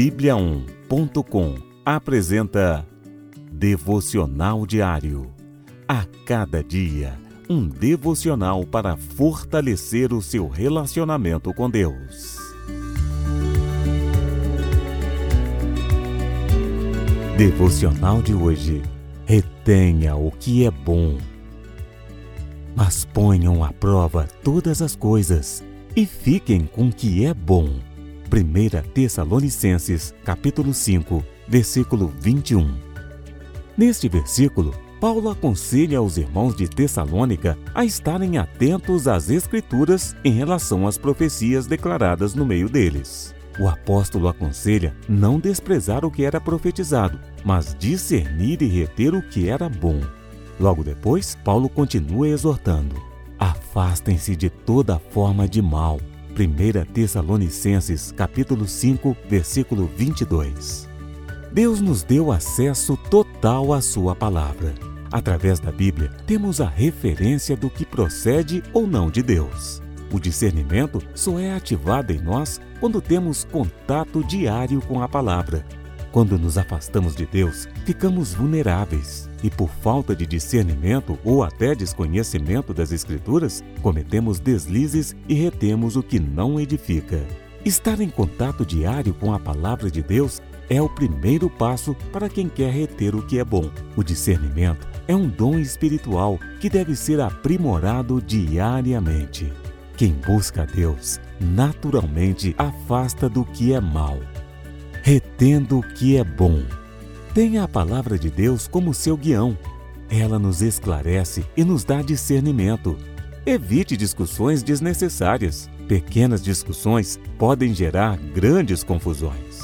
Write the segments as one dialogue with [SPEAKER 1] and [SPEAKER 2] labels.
[SPEAKER 1] Bíblia1.com apresenta Devocional Diário. A cada dia, um devocional para fortalecer o seu relacionamento com Deus. Devocional de hoje. Retenha o que é bom. Mas ponham à prova todas as coisas e fiquem com o que é bom 1 Tessalonicenses, capítulo 5, versículo 21. Neste versículo, Paulo aconselha aos irmãos de Tessalônica a estarem atentos às Escrituras em relação às profecias declaradas no meio deles. O apóstolo aconselha não desprezar o que era profetizado, mas discernir e reter o que era bom. Logo depois, Paulo continua exortando: afastem-se de toda forma de mal 1 Tessalonicenses, capítulo 5, versículo 22. Deus nos deu acesso total à sua palavra. Através da Bíblia, temos a referência do que procede ou não de Deus. O discernimento só é ativado em nós quando temos contato diário com a palavra. Quando nos afastamos de Deus, ficamos vulneráveis e, por falta de discernimento ou até desconhecimento das Escrituras, cometemos deslizes e retemos o que não edifica. Estar em contato diário com a palavra de Deus é o primeiro passo para quem quer reter o que é bom. O discernimento é um dom espiritual que deve ser aprimorado diariamente. Quem busca a Deus, naturalmente afasta do que é mal retendo o que é bom. Tenha a palavra de Deus como seu guião. Ela nos esclarece e nos dá discernimento. Evite discussões desnecessárias. Pequenas discussões podem gerar grandes confusões.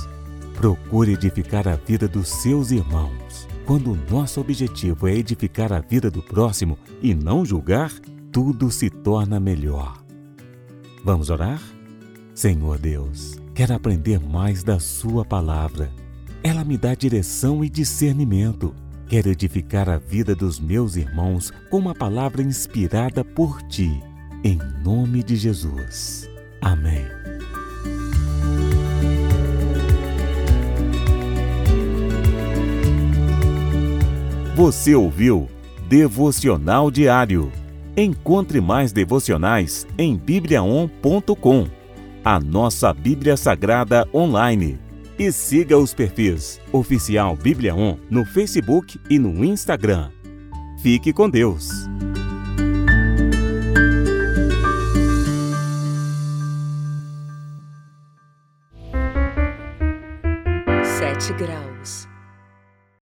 [SPEAKER 1] Procure edificar a vida dos seus irmãos. Quando o nosso objetivo é edificar a vida do próximo e não julgar, tudo se torna melhor. Vamos orar? Senhor Deus, quero aprender mais da Sua palavra. Ela me dá direção e discernimento. Quero edificar a vida dos meus irmãos com uma palavra inspirada por Ti. Em nome de Jesus. Amém. Você ouviu Devocional Diário. Encontre mais devocionais em bibliaon.com a nossa Bíblia Sagrada online. E siga os perfis Oficial Bíblia On no Facebook e no Instagram. Fique com Deus!
[SPEAKER 2] Sete graus.